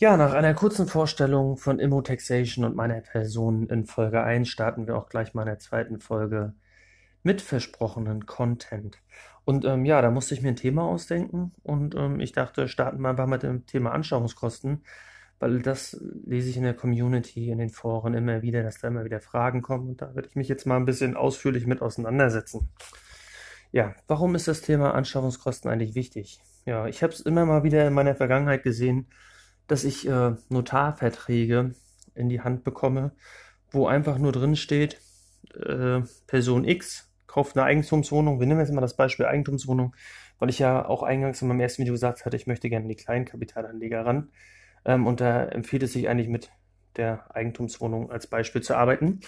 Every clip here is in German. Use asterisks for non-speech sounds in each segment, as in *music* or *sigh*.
Ja, nach einer kurzen Vorstellung von Immotaxation und meiner Person in Folge 1 starten wir auch gleich mal in der zweiten Folge mit versprochenen Content. Und ähm, ja, da musste ich mir ein Thema ausdenken und ähm, ich dachte, starten wir einfach mit dem Thema Anschauungskosten, weil das lese ich in der Community, in den Foren immer wieder, dass da immer wieder Fragen kommen und da werde ich mich jetzt mal ein bisschen ausführlich mit auseinandersetzen. Ja, warum ist das Thema Anschaffungskosten eigentlich wichtig? Ja, ich habe es immer mal wieder in meiner Vergangenheit gesehen, dass ich äh, Notarverträge in die Hand bekomme, wo einfach nur drin steht, äh, Person X kauft eine Eigentumswohnung. Wir nehmen jetzt mal das Beispiel Eigentumswohnung, weil ich ja auch eingangs in meinem ersten Video gesagt hatte, ich möchte gerne die kleinen Kapitalanleger ran. Ähm, und da empfiehlt es sich eigentlich mit der Eigentumswohnung als Beispiel zu arbeiten.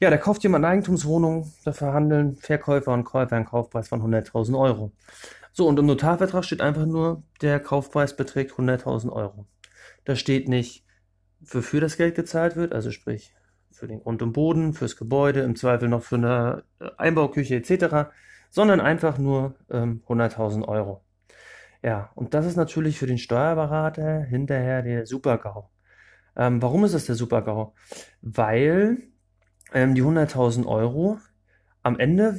Ja, da kauft jemand eine Eigentumswohnung, da verhandeln Verkäufer und Käufer einen Kaufpreis von 100.000 Euro. So, und im Notarvertrag steht einfach nur, der Kaufpreis beträgt 100.000 Euro. Da steht nicht, wofür das Geld gezahlt wird, also sprich für den Grund und Boden, fürs Gebäude, im Zweifel noch für eine äh, Einbauküche etc., sondern einfach nur ähm, 100.000 Euro. Ja, und das ist natürlich für den Steuerberater hinterher der Super-GAU. Ähm, warum ist das der Super-GAU? Weil ähm, die 100.000 Euro am Ende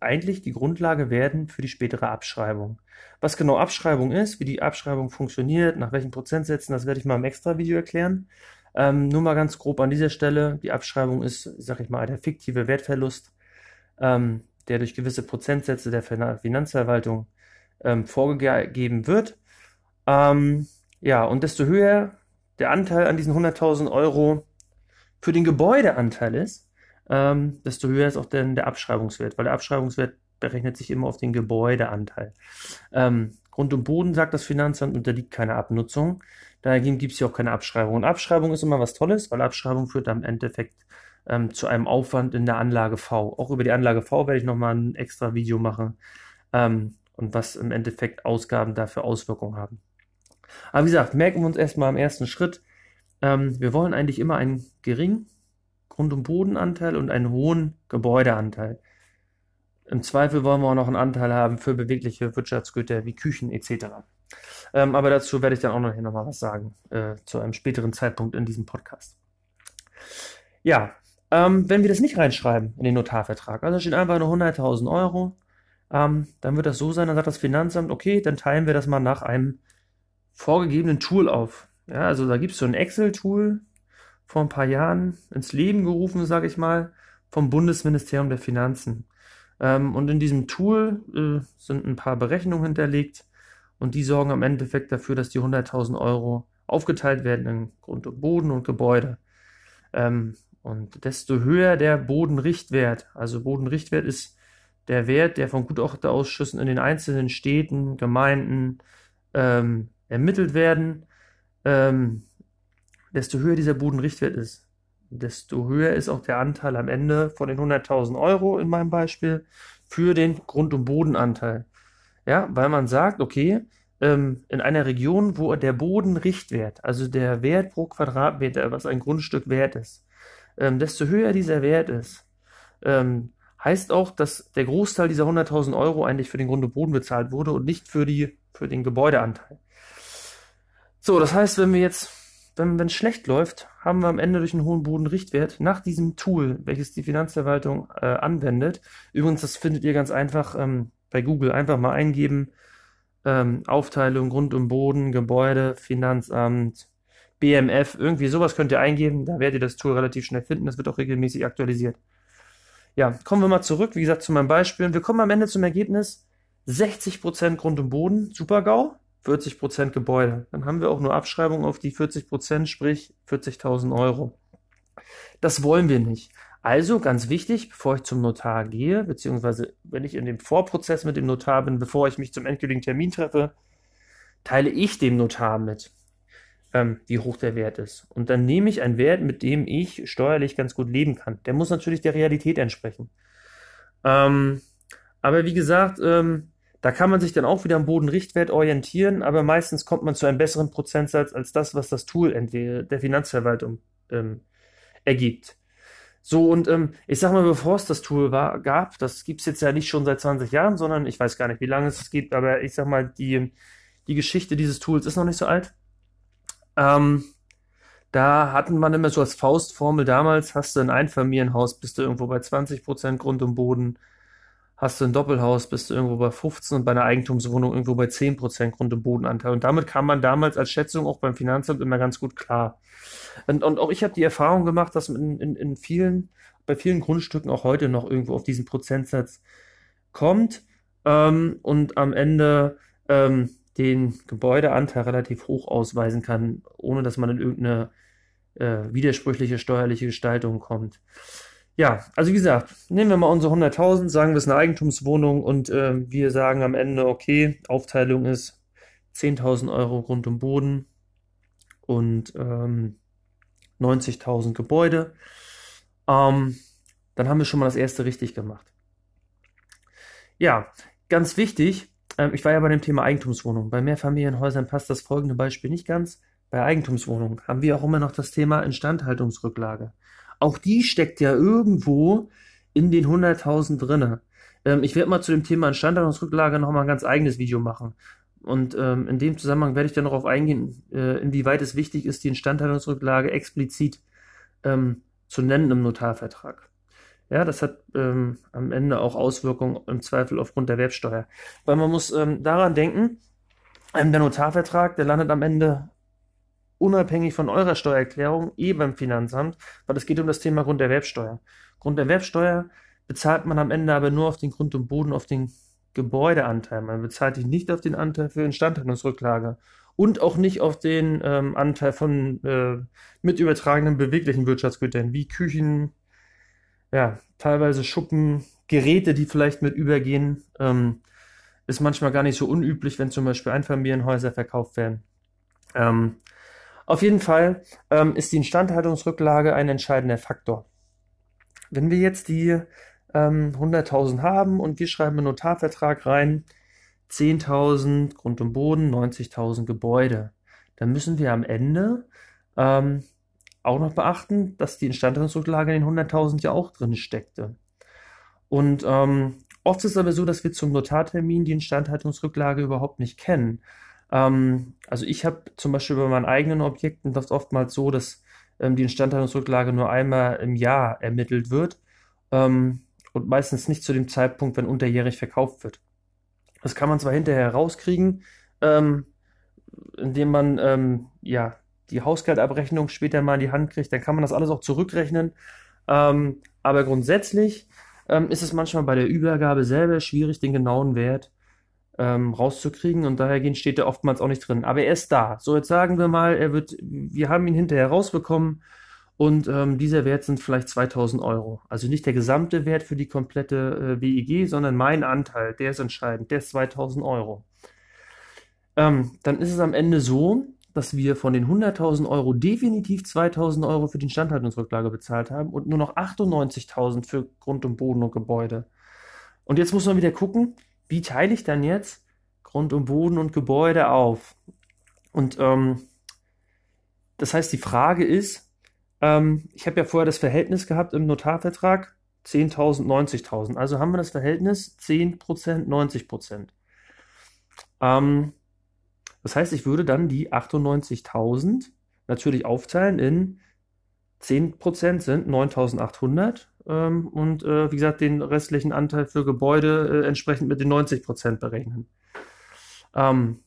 eigentlich die Grundlage werden für die spätere Abschreibung. Was genau Abschreibung ist, wie die Abschreibung funktioniert, nach welchen Prozentsätzen, das werde ich mal im Extra-Video erklären. Ähm, nur mal ganz grob an dieser Stelle. Die Abschreibung ist, sag ich mal, der fiktive Wertverlust, ähm, der durch gewisse Prozentsätze der Finanzverwaltung ähm, vorgegeben wird. Ähm, ja, und desto höher der Anteil an diesen 100.000 Euro für den Gebäudeanteil ist, ähm, desto höher ist auch dann der Abschreibungswert, weil der Abschreibungswert berechnet sich immer auf den Gebäudeanteil. Ähm, Grund und Boden, sagt das Finanzamt, unterliegt keiner Abnutzung. Dagegen gibt es ja auch keine Abschreibung. Und Abschreibung ist immer was Tolles, weil Abschreibung führt am Endeffekt ähm, zu einem Aufwand in der Anlage V. Auch über die Anlage V werde ich nochmal ein extra Video machen ähm, und was im Endeffekt Ausgaben dafür Auswirkungen haben. Aber wie gesagt, merken wir uns erstmal im ersten Schritt, ähm, wir wollen eigentlich immer einen geringen Grund- und Bodenanteil und einen hohen Gebäudeanteil. Im Zweifel wollen wir auch noch einen Anteil haben für bewegliche Wirtschaftsgüter wie Küchen etc. Ähm, aber dazu werde ich dann auch noch hier nochmal was sagen, äh, zu einem späteren Zeitpunkt in diesem Podcast. Ja, ähm, wenn wir das nicht reinschreiben in den Notarvertrag, also steht einfach nur 100.000 Euro, ähm, dann wird das so sein, dann sagt das Finanzamt, okay, dann teilen wir das mal nach einem vorgegebenen Tool auf. Ja, also da gibt es so ein Excel-Tool, vor ein paar Jahren ins Leben gerufen, sage ich mal, vom Bundesministerium der Finanzen. Ähm, und in diesem Tool äh, sind ein paar Berechnungen hinterlegt und die sorgen am Endeffekt dafür, dass die 100.000 Euro aufgeteilt werden in Grund und Boden und Gebäude. Ähm, und desto höher der Bodenrichtwert, also Bodenrichtwert ist der Wert, der von Gutachterausschüssen in den einzelnen Städten, Gemeinden ähm, ermittelt werden, ähm, desto höher dieser Bodenrichtwert ist, desto höher ist auch der Anteil am Ende von den 100.000 Euro in meinem Beispiel für den Grund- und Bodenanteil. Ja, weil man sagt, okay, ähm, in einer Region, wo der Bodenrichtwert, also der Wert pro Quadratmeter, was ein Grundstück wert ist, ähm, desto höher dieser Wert ist, ähm, heißt auch, dass der Großteil dieser 100.000 Euro eigentlich für den Grund und Boden bezahlt wurde und nicht für die, für den Gebäudeanteil. So, das heißt, wenn wir jetzt wenn es schlecht läuft, haben wir am Ende durch einen hohen Bodenrichtwert nach diesem Tool, welches die Finanzverwaltung äh, anwendet. Übrigens, das findet ihr ganz einfach ähm, bei Google. Einfach mal eingeben. Ähm, Aufteilung Grund und Boden, Gebäude, Finanzamt, BMF, irgendwie sowas könnt ihr eingeben. Da werdet ihr das Tool relativ schnell finden. Das wird auch regelmäßig aktualisiert. Ja, kommen wir mal zurück, wie gesagt, zu meinem Beispiel. Wir kommen am Ende zum Ergebnis. 60% Grund und Boden, Super-GAU. 40% Gebäude. Dann haben wir auch nur Abschreibungen auf die 40%, sprich 40.000 Euro. Das wollen wir nicht. Also ganz wichtig, bevor ich zum Notar gehe, beziehungsweise wenn ich in dem Vorprozess mit dem Notar bin, bevor ich mich zum endgültigen Termin treffe, teile ich dem Notar mit, ähm, wie hoch der Wert ist. Und dann nehme ich einen Wert, mit dem ich steuerlich ganz gut leben kann. Der muss natürlich der Realität entsprechen. Ähm, aber wie gesagt, ähm, da kann man sich dann auch wieder am Bodenrichtwert orientieren, aber meistens kommt man zu einem besseren Prozentsatz als das, was das Tool der Finanzverwaltung ähm, ergibt. So, und ähm, ich sag mal, bevor es das Tool war, gab, das gibt's jetzt ja nicht schon seit 20 Jahren, sondern ich weiß gar nicht, wie lange es es gibt, aber ich sag mal, die, die Geschichte dieses Tools ist noch nicht so alt. Ähm, da hatten man immer so als Faustformel damals, hast du ein Einfamilienhaus, bist du irgendwo bei 20% Grund und Boden, hast du ein Doppelhaus, bist du irgendwo bei 15 und bei einer Eigentumswohnung irgendwo bei 10% Grund- und Bodenanteil. Und damit kam man damals als Schätzung auch beim Finanzamt immer ganz gut klar. Und, und auch ich habe die Erfahrung gemacht, dass man in, in, in vielen, bei vielen Grundstücken auch heute noch irgendwo auf diesen Prozentsatz kommt ähm, und am Ende ähm, den Gebäudeanteil relativ hoch ausweisen kann, ohne dass man in irgendeine äh, widersprüchliche steuerliche Gestaltung kommt. Ja, also wie gesagt, nehmen wir mal unsere 100.000, sagen wir es eine Eigentumswohnung und äh, wir sagen am Ende, okay, Aufteilung ist 10.000 Euro Grund und Boden und ähm, 90.000 Gebäude. Ähm, dann haben wir schon mal das erste richtig gemacht. Ja, ganz wichtig, ähm, ich war ja bei dem Thema Eigentumswohnung. Bei Mehrfamilienhäusern passt das folgende Beispiel nicht ganz. Bei Eigentumswohnungen haben wir auch immer noch das Thema Instandhaltungsrücklage. Auch die steckt ja irgendwo in den 100.000 drinne. Ähm, ich werde mal zu dem Thema Instandhaltungsrücklage nochmal ein ganz eigenes Video machen. Und ähm, in dem Zusammenhang werde ich dann darauf eingehen, äh, inwieweit es wichtig ist, die Instandhaltungsrücklage explizit ähm, zu nennen im Notarvertrag. Ja, das hat ähm, am Ende auch Auswirkungen im Zweifel aufgrund der Werbsteuer. Weil man muss ähm, daran denken, ähm, der Notarvertrag, der landet am Ende unabhängig von eurer Steuererklärung eh beim Finanzamt, weil es geht um das Thema Grunderwerbsteuer. Grunderwerbsteuer bezahlt man am Ende aber nur auf den Grund und Boden, auf den Gebäudeanteil. Man bezahlt dich nicht auf den Anteil für Instandhaltungsrücklage und auch nicht auf den ähm, Anteil von äh, mit übertragenen beweglichen Wirtschaftsgütern wie Küchen, ja, teilweise Schuppen, Geräte, die vielleicht mit übergehen. Ähm, ist manchmal gar nicht so unüblich, wenn zum Beispiel Einfamilienhäuser verkauft werden. Ähm, auf jeden Fall ähm, ist die Instandhaltungsrücklage ein entscheidender Faktor. Wenn wir jetzt die ähm, 100.000 haben und wir schreiben einen Notarvertrag rein, 10.000 Grund und Boden, 90.000 Gebäude, dann müssen wir am Ende ähm, auch noch beachten, dass die Instandhaltungsrücklage in den 100.000 ja auch drin steckte. Und ähm, oft ist es aber so, dass wir zum Notartermin die Instandhaltungsrücklage überhaupt nicht kennen. Ähm, also ich habe zum Beispiel bei meinen eigenen Objekten das oftmals so, dass ähm, die Instandhaltungsrücklage nur einmal im Jahr ermittelt wird ähm, und meistens nicht zu dem Zeitpunkt, wenn unterjährig verkauft wird. Das kann man zwar hinterher rauskriegen, ähm, indem man ähm, ja die Hausgeldabrechnung später mal in die Hand kriegt, dann kann man das alles auch zurückrechnen. Ähm, aber grundsätzlich ist es manchmal bei der Übergabe selber schwierig, den genauen Wert ähm, rauszukriegen und daher steht er oftmals auch nicht drin. Aber er ist da. So, jetzt sagen wir mal, er wird, wir haben ihn hinterher rausbekommen und ähm, dieser Wert sind vielleicht 2000 Euro. Also nicht der gesamte Wert für die komplette äh, WEG, sondern mein Anteil, der ist entscheidend, der ist 2000 Euro. Ähm, dann ist es am Ende so, dass wir von den 100.000 Euro definitiv 2.000 Euro für die Instandhaltungsrücklage bezahlt haben und nur noch 98.000 für Grund und Boden und Gebäude. Und jetzt muss man wieder gucken, wie teile ich dann jetzt Grund und Boden und Gebäude auf? Und ähm, das heißt, die Frage ist, ähm, ich habe ja vorher das Verhältnis gehabt im Notarvertrag 10.000, 90.000. Also haben wir das Verhältnis 10%, 90%. Ähm, das heißt, ich würde dann die 98.000 natürlich aufteilen in 10% sind 9.800 ähm, und äh, wie gesagt den restlichen Anteil für Gebäude äh, entsprechend mit den 90% berechnen. Ähm,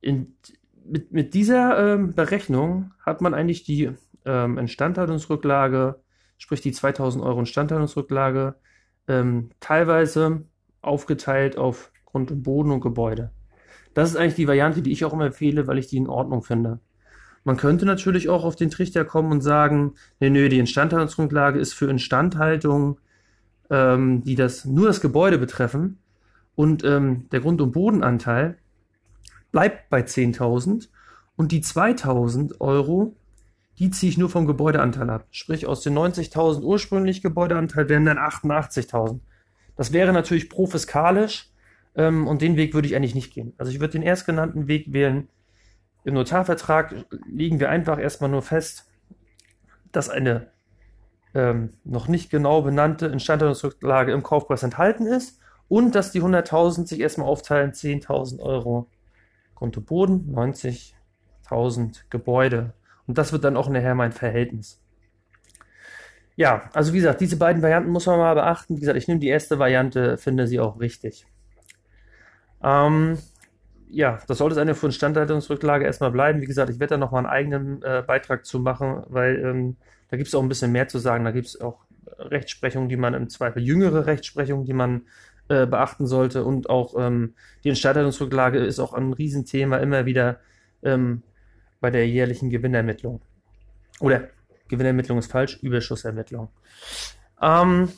in, mit, mit dieser ähm, Berechnung hat man eigentlich die ähm, Instandhaltungsrücklage, sprich die 2000 Euro Instandhaltungsrücklage, ähm, teilweise aufgeteilt auf Grund und Boden und Gebäude. Das ist eigentlich die Variante, die ich auch immer empfehle, weil ich die in Ordnung finde. Man könnte natürlich auch auf den Trichter kommen und sagen, nee, nö, die Instandhaltungsgrundlage ist für Instandhaltung, ähm, die das nur das Gebäude betreffen und ähm, der Grund- und Bodenanteil bleibt bei 10.000 und die 2.000 Euro, die ziehe ich nur vom Gebäudeanteil ab. Sprich, aus den 90.000 ursprünglich Gebäudeanteil werden dann 88.000. Das wäre natürlich profiskalisch, ähm, und den Weg würde ich eigentlich nicht gehen. Also ich würde den erstgenannten Weg wählen. Im Notarvertrag legen wir einfach erstmal nur fest, dass eine ähm, noch nicht genau benannte Instandhaltungsrücklage im Kaufpreis enthalten ist und dass die 100.000 sich erstmal aufteilen, 10.000 Euro Konto Boden, 90.000 1000 Gebäude. Und das wird dann auch nachher mein Verhältnis. Ja, also wie gesagt, diese beiden Varianten muss man mal beachten. Wie gesagt, ich nehme die erste Variante, finde sie auch richtig. Ähm, ja, das sollte es eine von Instandhaltungsrücklage erstmal bleiben. Wie gesagt, ich werde da nochmal einen eigenen äh, Beitrag zu machen, weil ähm, da gibt es auch ein bisschen mehr zu sagen. Da gibt es auch Rechtsprechung, die man im Zweifel, jüngere Rechtsprechung, die man äh, beachten sollte. Und auch ähm, die Instandhaltungsrücklage ist auch ein Riesenthema immer wieder ähm, bei der jährlichen Gewinnermittlung. Oder Gewinnermittlung ist falsch, Überschussermittlung. Ähm,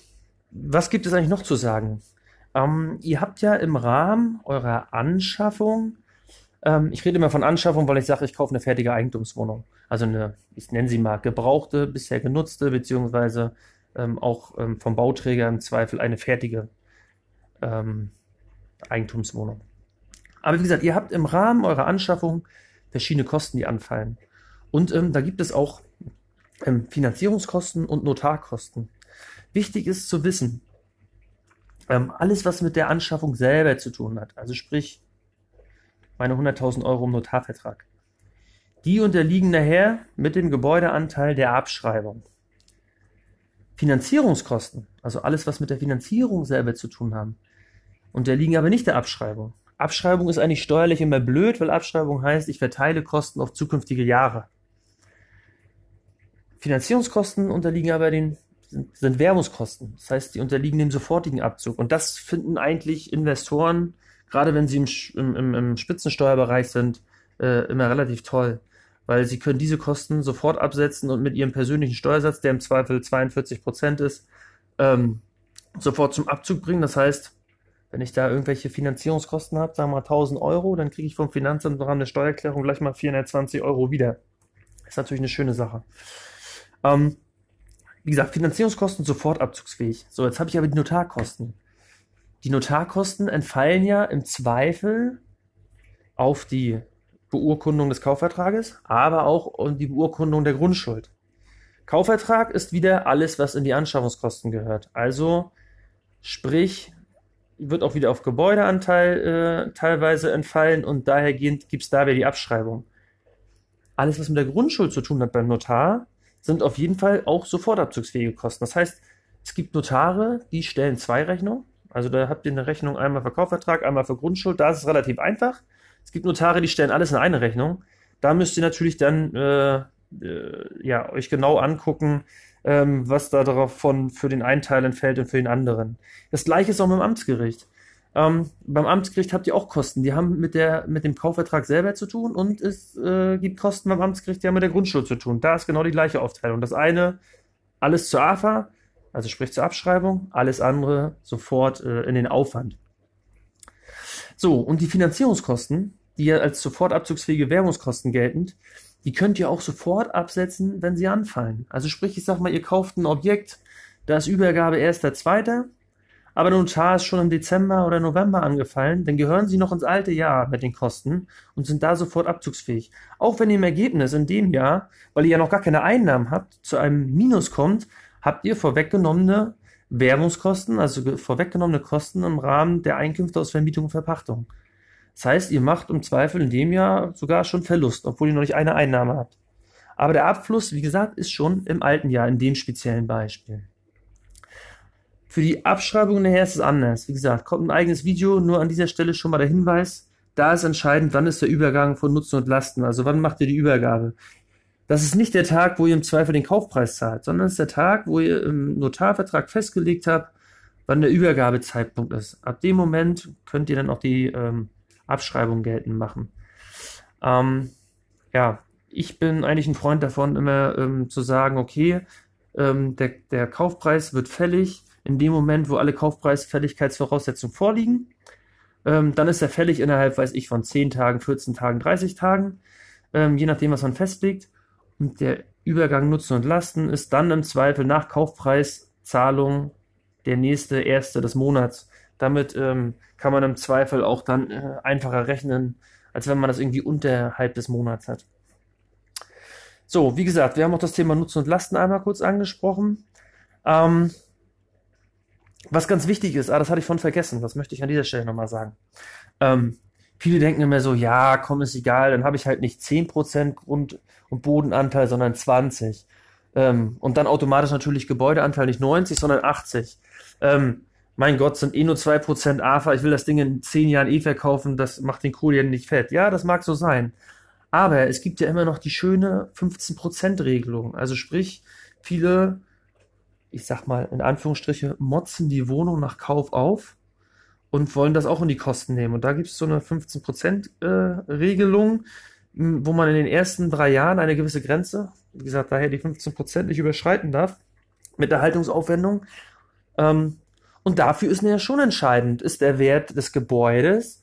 was gibt es eigentlich noch zu sagen? Ähm, ihr habt ja im Rahmen eurer Anschaffung, ähm, ich rede immer von Anschaffung, weil ich sage, ich kaufe eine fertige Eigentumswohnung. Also eine, ich nenne sie mal gebrauchte, bisher genutzte, beziehungsweise ähm, auch ähm, vom Bauträger im Zweifel eine fertige ähm, Eigentumswohnung. Aber wie gesagt, ihr habt im Rahmen eurer Anschaffung verschiedene Kosten, die anfallen. Und ähm, da gibt es auch ähm, Finanzierungskosten und Notarkosten. Wichtig ist zu wissen, ähm, alles, was mit der Anschaffung selber zu tun hat, also sprich meine 100.000 Euro im Notarvertrag, die unterliegen nachher mit dem Gebäudeanteil der Abschreibung. Finanzierungskosten, also alles, was mit der Finanzierung selber zu tun haben, unterliegen aber nicht der Abschreibung. Abschreibung ist eigentlich steuerlich immer blöd, weil Abschreibung heißt, ich verteile Kosten auf zukünftige Jahre. Finanzierungskosten unterliegen aber den sind, sind Werbungskosten. Das heißt, die unterliegen dem sofortigen Abzug. Und das finden eigentlich Investoren, gerade wenn sie im, im, im Spitzensteuerbereich sind, äh, immer relativ toll. Weil sie können diese Kosten sofort absetzen und mit ihrem persönlichen Steuersatz, der im Zweifel 42 Prozent ist, ähm, sofort zum Abzug bringen. Das heißt, wenn ich da irgendwelche Finanzierungskosten habe, sagen wir mal 1000 Euro, dann kriege ich vom Finanzamt Rahmen der Steuererklärung gleich mal 420 Euro wieder. Ist natürlich eine schöne Sache. Ähm, wie gesagt, Finanzierungskosten sofort abzugsfähig. So, jetzt habe ich aber die Notarkosten. Die Notarkosten entfallen ja im Zweifel auf die Beurkundung des Kaufvertrages, aber auch um die Beurkundung der Grundschuld. Kaufvertrag ist wieder alles, was in die Anschaffungskosten gehört. Also sprich, wird auch wieder auf Gebäudeanteil äh, teilweise entfallen und dahergehend gibt es da wieder die Abschreibung. Alles, was mit der Grundschuld zu tun hat beim Notar, sind auf jeden Fall auch sofort abzugsfähige Kosten. Das heißt, es gibt Notare, die stellen zwei Rechnungen. Also da habt ihr eine Rechnung einmal für Kaufvertrag, einmal für Grundschuld. Da ist es relativ einfach. Es gibt Notare, die stellen alles in eine Rechnung. Da müsst ihr natürlich dann äh, äh, ja, euch genau angucken, ähm, was da davon für den einen Teil entfällt und für den anderen. Das gleiche ist auch mit dem Amtsgericht. Ähm, beim Amtsgericht habt ihr auch Kosten. Die haben mit, der, mit dem Kaufvertrag selber zu tun und es äh, gibt Kosten beim Amtsgericht, die haben mit der Grundschuld zu tun. Da ist genau die gleiche Aufteilung. Das eine, alles zur AFA, also sprich zur Abschreibung, alles andere sofort äh, in den Aufwand. So, und die Finanzierungskosten, die ja als sofort abzugsfähige Währungskosten geltend, die könnt ihr auch sofort absetzen, wenn sie anfallen. Also sprich, ich sag mal, ihr kauft ein Objekt, da ist Übergabe erster, zweiter, aber der Notar ist schon im Dezember oder November angefallen, dann gehören sie noch ins alte Jahr mit den Kosten und sind da sofort abzugsfähig. Auch wenn ihr im Ergebnis in dem Jahr, weil ihr ja noch gar keine Einnahmen habt, zu einem Minus kommt, habt ihr vorweggenommene Werbungskosten, also vorweggenommene Kosten im Rahmen der Einkünfte aus Vermietung und Verpachtung. Das heißt, ihr macht im Zweifel in dem Jahr sogar schon Verlust, obwohl ihr noch nicht eine Einnahme habt. Aber der Abfluss, wie gesagt, ist schon im alten Jahr in dem speziellen Beispiel. Für die Abschreibung nachher ist es anders. Wie gesagt, kommt ein eigenes Video, nur an dieser Stelle schon mal der Hinweis. Da ist entscheidend, wann ist der Übergang von Nutzen und Lasten. Also wann macht ihr die Übergabe? Das ist nicht der Tag, wo ihr im Zweifel den Kaufpreis zahlt, sondern es ist der Tag, wo ihr im Notarvertrag festgelegt habt, wann der Übergabezeitpunkt ist. Ab dem Moment könnt ihr dann auch die ähm, Abschreibung geltend machen. Ähm, ja, ich bin eigentlich ein Freund davon, immer ähm, zu sagen, okay, ähm, der, der Kaufpreis wird fällig in dem Moment, wo alle Kaufpreisfälligkeitsvoraussetzungen vorliegen. Ähm, dann ist er fällig innerhalb, weiß ich, von 10 Tagen, 14 Tagen, 30 Tagen, ähm, je nachdem, was man festlegt. Und der Übergang Nutzen und Lasten ist dann im Zweifel nach Kaufpreiszahlung der nächste erste des Monats. Damit ähm, kann man im Zweifel auch dann äh, einfacher rechnen, als wenn man das irgendwie unterhalb des Monats hat. So, wie gesagt, wir haben auch das Thema Nutzen und Lasten einmal kurz angesprochen. Ähm, was ganz wichtig ist, ah, das hatte ich von vergessen, das möchte ich an dieser Stelle nochmal sagen. Ähm, viele denken immer so, ja, komm, ist egal, dann habe ich halt nicht 10% Grund- und Bodenanteil, sondern 20. Ähm, und dann automatisch natürlich Gebäudeanteil nicht 90, sondern 80. Ähm, mein Gott, sind eh nur 2% AFA, ich will das Ding in 10 Jahren eh verkaufen, das macht den Kohl ja nicht fett. Ja, das mag so sein. Aber es gibt ja immer noch die schöne 15%-Regelung. Also sprich, viele, ich sag mal in Anführungsstriche, motzen die Wohnung nach Kauf auf und wollen das auch in die Kosten nehmen. Und da gibt es so eine 15%-Regelung, äh, wo man in den ersten drei Jahren eine gewisse Grenze, wie gesagt, daher die 15% nicht überschreiten darf, mit der Haltungsaufwendung. Ähm, und dafür ist ja schon entscheidend, ist der Wert des Gebäudes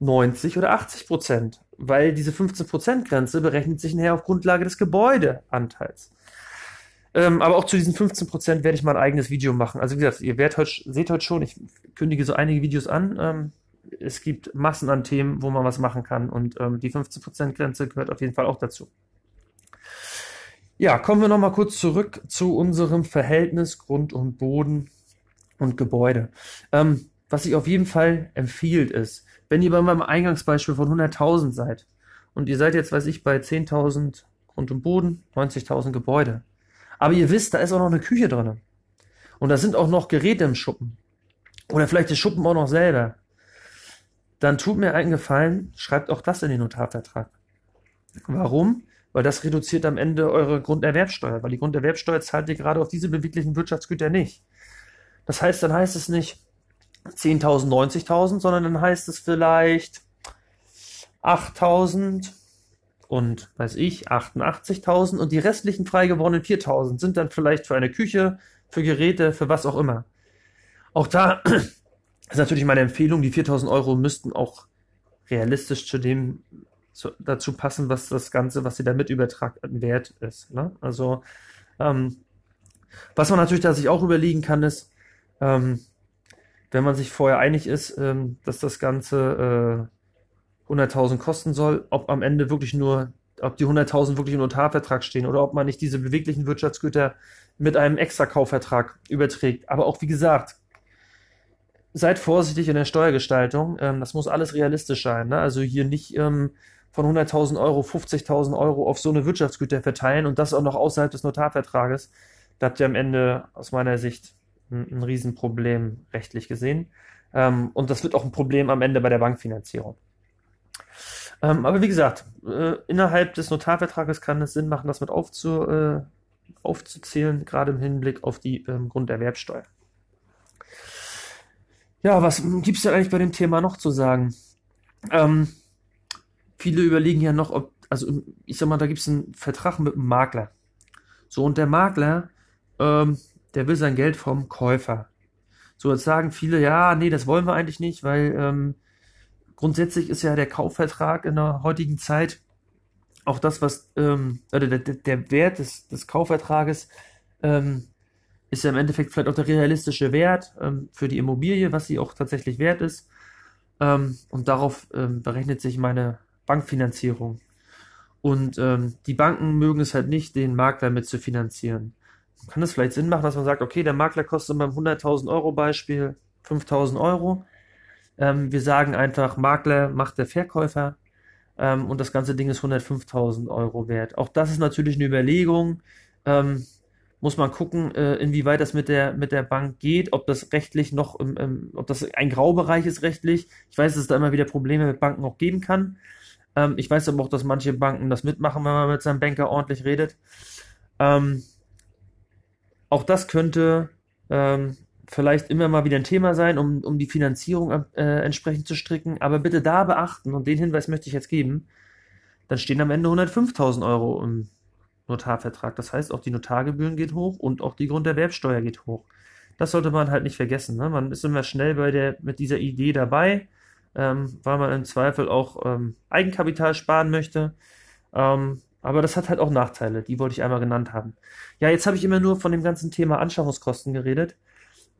90 oder 80 Prozent, weil diese 15 Prozent Grenze berechnet sich nachher auf Grundlage des Gebäudeanteils. Ähm, aber auch zu diesen 15 Prozent werde ich mal ein eigenes Video machen. Also wie gesagt, ihr werdet heute, seht heute schon, ich kündige so einige Videos an. Ähm, es gibt Massen an Themen, wo man was machen kann und ähm, die 15 Prozent Grenze gehört auf jeden Fall auch dazu. Ja, kommen wir nochmal kurz zurück zu unserem Verhältnis Grund und Boden und Gebäude. Ähm, was sich auf jeden Fall empfiehlt ist, wenn ihr bei meinem Eingangsbeispiel von 100.000 seid und ihr seid jetzt, weiß ich, bei 10.000 Grund und Boden, 90.000 Gebäude, aber ihr wisst, da ist auch noch eine Küche drin und da sind auch noch Geräte im Schuppen oder vielleicht ist Schuppen auch noch selber, dann tut mir einen Gefallen, schreibt auch das in den Notarvertrag. Warum? Weil das reduziert am Ende eure Grunderwerbsteuer, weil die Grunderwerbsteuer zahlt ihr gerade auf diese beweglichen Wirtschaftsgüter nicht. Das heißt, dann heißt es nicht 10.000, 90.000, sondern dann heißt es vielleicht 8.000 und weiß ich, 88.000 und die restlichen frei gewordenen 4.000 sind dann vielleicht für eine Küche, für Geräte, für was auch immer. Auch da *clears throat* ist natürlich meine Empfehlung, die 4.000 Euro müssten auch realistisch zu dem zu, dazu passen, was das Ganze, was sie damit übertragen wert ist. Ne? Also ähm, was man natürlich da sich auch überlegen kann, ist, ähm, wenn man sich vorher einig ist, ähm, dass das Ganze äh, 100.000 kosten soll, ob am Ende wirklich nur, ob die 100.000 wirklich im Notarvertrag stehen oder ob man nicht diese beweglichen Wirtschaftsgüter mit einem Extra-Kaufvertrag überträgt. Aber auch wie gesagt, seid vorsichtig in der Steuergestaltung. Ähm, das muss alles realistisch sein. Ne? Also hier nicht ähm, von 100.000 Euro 50.000 Euro auf so eine Wirtschaftsgüter verteilen und das auch noch außerhalb des Notarvertrages. Da habt ihr am Ende aus meiner Sicht ein, ein Riesenproblem rechtlich gesehen. Ähm, und das wird auch ein Problem am Ende bei der Bankfinanzierung. Ähm, aber wie gesagt, äh, innerhalb des Notarvertrages kann es Sinn machen, das mit aufzu, äh, aufzuzählen, gerade im Hinblick auf die ähm, Grunderwerbsteuer. Ja, was gibt es denn eigentlich bei dem Thema noch zu sagen? Ähm, viele überlegen ja noch, ob, also ich sag mal, da gibt es einen Vertrag mit einem Makler. So, und der Makler ähm, der will sein Geld vom Käufer. So, jetzt sagen viele, ja, nee, das wollen wir eigentlich nicht, weil ähm, grundsätzlich ist ja der Kaufvertrag in der heutigen Zeit auch das, was, ähm, oder der, der Wert des, des Kaufvertrages ähm, ist ja im Endeffekt vielleicht auch der realistische Wert ähm, für die Immobilie, was sie auch tatsächlich wert ist. Ähm, und darauf ähm, berechnet sich meine Bankfinanzierung. Und ähm, die Banken mögen es halt nicht, den Makler mit zu finanzieren kann es vielleicht Sinn machen, dass man sagt, okay, der Makler kostet beim 100.000 Euro Beispiel 5.000 Euro. Ähm, wir sagen einfach, Makler macht der Verkäufer ähm, und das ganze Ding ist 105.000 Euro wert. Auch das ist natürlich eine Überlegung. Ähm, muss man gucken, äh, inwieweit das mit der, mit der Bank geht, ob das rechtlich noch, im, im, ob das ein Graubereich ist rechtlich. Ich weiß, dass es da immer wieder Probleme mit Banken auch geben kann. Ähm, ich weiß aber auch, dass manche Banken das mitmachen, wenn man mit seinem Banker ordentlich redet. Ähm, auch das könnte ähm, vielleicht immer mal wieder ein Thema sein, um, um die Finanzierung äh, entsprechend zu stricken. Aber bitte da beachten, und den Hinweis möchte ich jetzt geben, dann stehen am Ende 105.000 Euro im Notarvertrag. Das heißt, auch die Notargebühren geht hoch und auch die Grunderwerbsteuer geht hoch. Das sollte man halt nicht vergessen. Ne? Man ist immer schnell bei der, mit dieser Idee dabei, ähm, weil man im Zweifel auch ähm, Eigenkapital sparen möchte. Ähm, aber das hat halt auch Nachteile, die wollte ich einmal genannt haben. Ja, jetzt habe ich immer nur von dem ganzen Thema Anschaffungskosten geredet.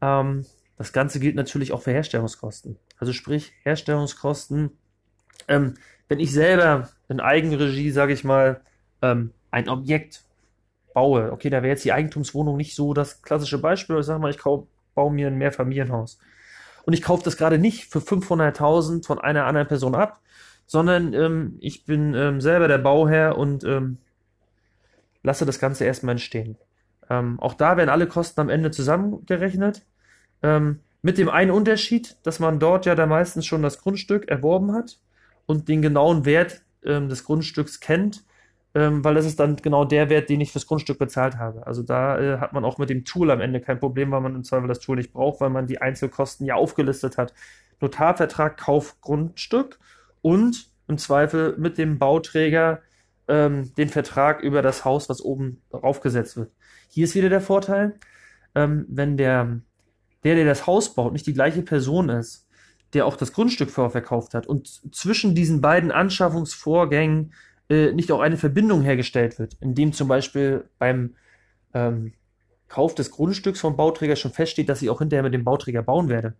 Ähm, das Ganze gilt natürlich auch für Herstellungskosten. Also sprich, Herstellungskosten. Ähm, wenn ich selber in Eigenregie, sage ich mal, ähm, ein Objekt baue, okay, da wäre jetzt die Eigentumswohnung nicht so das klassische Beispiel. Ich sage mal, ich kauf, baue mir ein Mehrfamilienhaus. Und ich kaufe das gerade nicht für 500.000 von einer anderen Person ab, sondern ähm, ich bin ähm, selber der Bauherr und ähm, lasse das Ganze erstmal entstehen. Ähm, auch da werden alle Kosten am Ende zusammengerechnet. Ähm, mit dem einen Unterschied, dass man dort ja da meistens schon das Grundstück erworben hat und den genauen Wert ähm, des Grundstücks kennt, ähm, weil das ist dann genau der Wert, den ich fürs Grundstück bezahlt habe. Also da äh, hat man auch mit dem Tool am Ende kein Problem, weil man im Zweifel das Tool nicht braucht, weil man die Einzelkosten ja aufgelistet hat. Notarvertrag, Kauf, Grundstück und im Zweifel mit dem Bauträger ähm, den Vertrag über das Haus, was oben draufgesetzt wird. Hier ist wieder der Vorteil, ähm, wenn der, der, der das Haus baut, nicht die gleiche Person ist, der auch das Grundstück verkauft hat und zwischen diesen beiden Anschaffungsvorgängen äh, nicht auch eine Verbindung hergestellt wird, indem zum Beispiel beim ähm, Kauf des Grundstücks vom Bauträger schon feststeht, dass ich auch hinterher mit dem Bauträger bauen werde,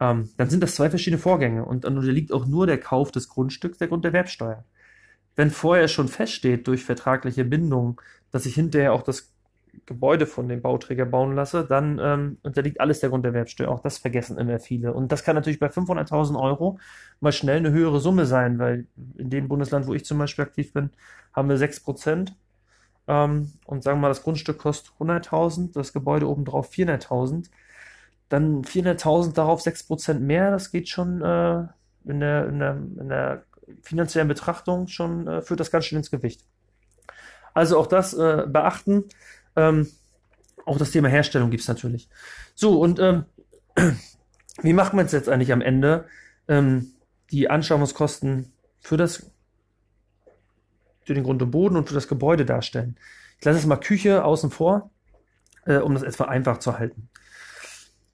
ähm, dann sind das zwei verschiedene Vorgänge und dann unterliegt auch nur der Kauf des Grundstücks der Grunderwerbsteuer. Wenn vorher schon feststeht durch vertragliche Bindung, dass ich hinterher auch das Gebäude von dem Bauträger bauen lasse, dann ähm, unterliegt alles der Grunderwerbsteuer. Auch das vergessen immer viele. Und das kann natürlich bei 500.000 Euro mal schnell eine höhere Summe sein, weil in dem Bundesland, wo ich zum Beispiel aktiv bin, haben wir 6 Prozent. Ähm, und sagen wir mal, das Grundstück kostet 100.000, das Gebäude obendrauf 400.000. Dann 400.000 darauf 6 Prozent mehr, das geht schon äh, in, der, in, der, in der finanziellen Betrachtung schon, äh, führt das ganz schön ins Gewicht. Also auch das äh, beachten. Ähm, auch das Thema Herstellung gibt es natürlich. So, und ähm, *clears throat* wie macht man es jetzt eigentlich am Ende? Ähm, die Anschaffungskosten für das für den Grund und Boden und für das Gebäude darstellen. Ich lasse jetzt mal Küche außen vor, äh, um das etwa einfach zu halten.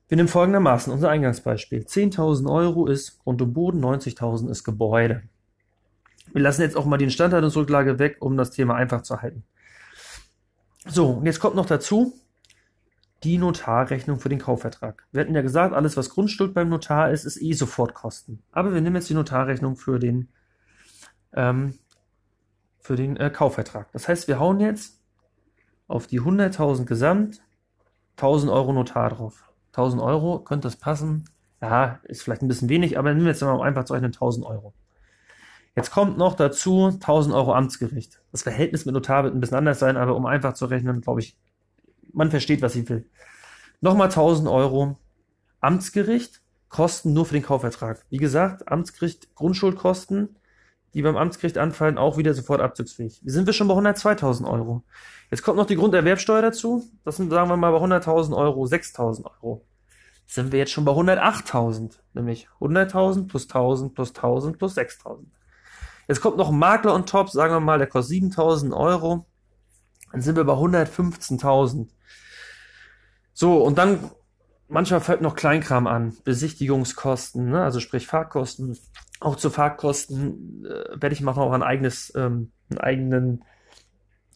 Wir nehmen folgendermaßen unser Eingangsbeispiel. 10.000 Euro ist Grund und Boden, 90.000 ist Gebäude. Wir lassen jetzt auch mal die Instandhaltungsrücklage weg, um das Thema einfach zu halten. So, und jetzt kommt noch dazu die Notarrechnung für den Kaufvertrag. Wir hatten ja gesagt, alles, was Grundstück beim Notar ist, ist eh Sofortkosten. Aber wir nehmen jetzt die Notarrechnung für den, ähm, für den äh, Kaufvertrag. Das heißt, wir hauen jetzt auf die 100.000 Gesamt 1.000 Euro Notar drauf. 1.000 Euro, könnte das passen? Ja, ist vielleicht ein bisschen wenig, aber nehmen wir jetzt mal einfach zu rechnen 1.000 Euro. Jetzt kommt noch dazu 1000 Euro Amtsgericht. Das Verhältnis mit Notar wird ein bisschen anders sein, aber um einfach zu rechnen, glaube ich, man versteht, was ich will. Nochmal 1000 Euro Amtsgericht, Kosten nur für den Kaufvertrag. Wie gesagt, Amtsgericht, Grundschuldkosten, die beim Amtsgericht anfallen, auch wieder sofort abzugsfähig. Wir sind wir schon bei 102.000 Euro. Jetzt kommt noch die Grunderwerbsteuer dazu. Das sind, sagen wir mal, bei 100.000 Euro 6.000 Euro. Sind wir jetzt schon bei 108.000. Nämlich 100.000 plus 1.000 plus 1.000 plus 6.000. Jetzt kommt noch ein Makler on top, sagen wir mal, der kostet 7000 Euro. Dann sind wir bei 115.000. So, und dann manchmal fällt noch Kleinkram an. Besichtigungskosten, ne? also sprich Fahrkosten. Auch zu Fahrkosten äh, werde ich mal noch ein eigenes, ähm, einen eigenen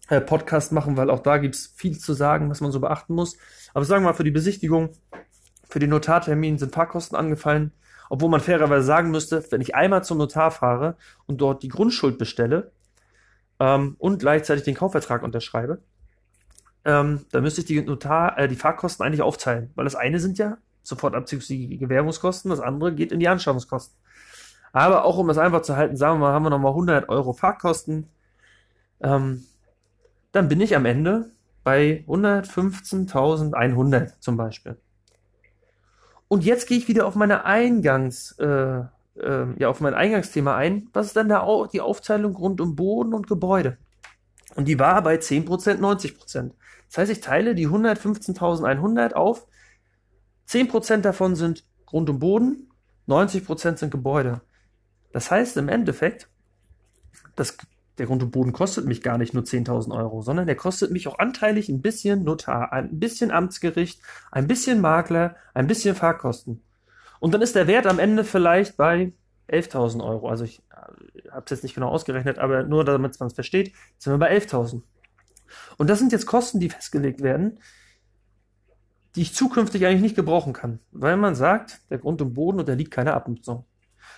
äh, Podcast machen, weil auch da gibt's viel zu sagen, was man so beachten muss. Aber sagen wir mal, für die Besichtigung, für den Notartermin sind Fahrkosten angefallen. Obwohl man fairerweise sagen müsste, wenn ich einmal zum Notar fahre und dort die Grundschuld bestelle ähm, und gleichzeitig den Kaufvertrag unterschreibe, ähm, dann müsste ich die Notar, äh, die Fahrkosten eigentlich aufteilen, weil das eine sind ja sofort abzügliche Gewährungskosten, das andere geht in die Anschaffungskosten. Aber auch um das einfach zu halten, sagen wir mal, haben wir nochmal 100 Euro Fahrkosten, ähm, dann bin ich am Ende bei 115.100 zum Beispiel. Und jetzt gehe ich wieder auf meine Eingangs, äh, äh, ja, auf mein Eingangsthema ein. Was ist denn da auch die Aufteilung rund um Boden und Gebäude? Und die war bei 10%, 90%. Das heißt, ich teile die 115.100 auf. 10% davon sind Grund und Boden, 90% sind Gebäude. Das heißt im Endeffekt, das der Grund und Boden kostet mich gar nicht nur 10.000 Euro, sondern der kostet mich auch anteilig ein bisschen Notar, ein bisschen Amtsgericht, ein bisschen Makler, ein bisschen Fahrkosten. Und dann ist der Wert am Ende vielleicht bei 11.000 Euro. Also ich äh, habe es jetzt nicht genau ausgerechnet, aber nur damit man es versteht, sind wir bei 11.000. Und das sind jetzt Kosten, die festgelegt werden, die ich zukünftig eigentlich nicht gebrauchen kann, weil man sagt, der Grund und Boden unterliegt keiner Abnutzung.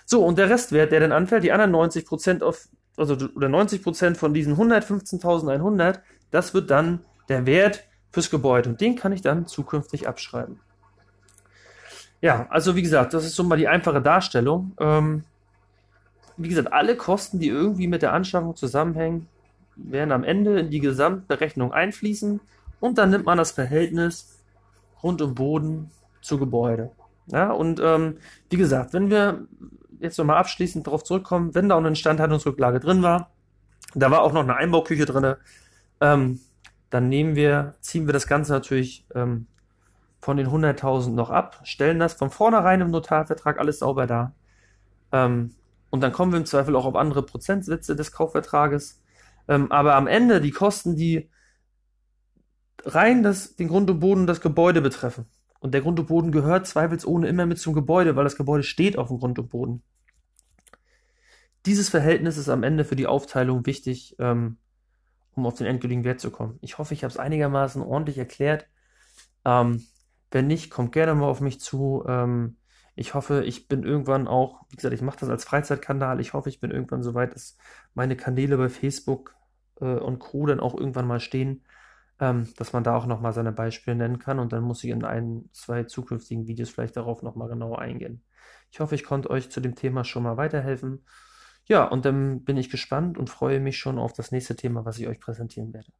So, und der Restwert, der dann anfällt, die anderen 90 Prozent auf also oder 90 Prozent von diesen 115.100, das wird dann der Wert fürs Gebäude und den kann ich dann zukünftig abschreiben. Ja, also wie gesagt, das ist so mal die einfache Darstellung. Ähm, wie gesagt, alle Kosten, die irgendwie mit der Anschaffung zusammenhängen, werden am Ende in die Gesamtberechnung einfließen und dann nimmt man das Verhältnis Grund und Boden zu Gebäude. Ja, und ähm, wie gesagt, wenn wir jetzt nochmal abschließend darauf zurückkommen, wenn da auch eine Instandhaltungsrücklage drin war, da war auch noch eine Einbauküche drin, ähm, dann nehmen wir, ziehen wir das Ganze natürlich ähm, von den 100.000 noch ab, stellen das von vornherein im Notarvertrag alles sauber da. Ähm, und dann kommen wir im Zweifel auch auf andere Prozentsätze des Kaufvertrages. Ähm, aber am Ende die Kosten, die rein das, den Grund und Boden das Gebäude betreffen. Und der Grund und Boden gehört zweifelsohne immer mit zum Gebäude, weil das Gebäude steht auf dem Grund und Boden. Dieses Verhältnis ist am Ende für die Aufteilung wichtig, ähm, um auf den endgültigen Wert zu kommen. Ich hoffe, ich habe es einigermaßen ordentlich erklärt. Ähm, wenn nicht, kommt gerne mal auf mich zu. Ähm, ich hoffe, ich bin irgendwann auch, wie gesagt, ich mache das als Freizeitkanal. Ich hoffe, ich bin irgendwann so weit, dass meine Kanäle bei Facebook äh, und Co. dann auch irgendwann mal stehen, ähm, dass man da auch nochmal seine Beispiele nennen kann. Und dann muss ich in ein, zwei zukünftigen Videos vielleicht darauf nochmal genauer eingehen. Ich hoffe, ich konnte euch zu dem Thema schon mal weiterhelfen. Ja, und dann bin ich gespannt und freue mich schon auf das nächste Thema, was ich euch präsentieren werde.